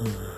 Mm.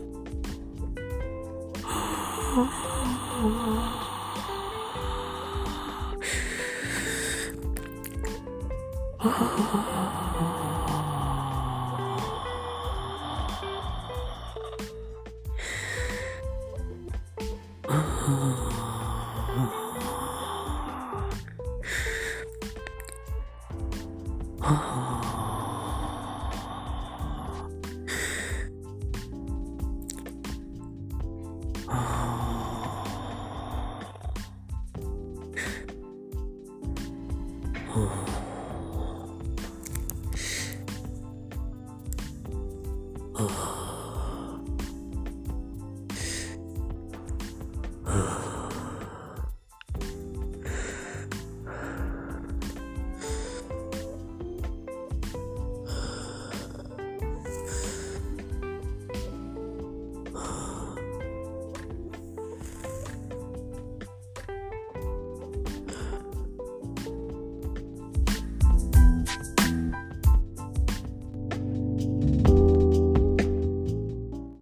嗯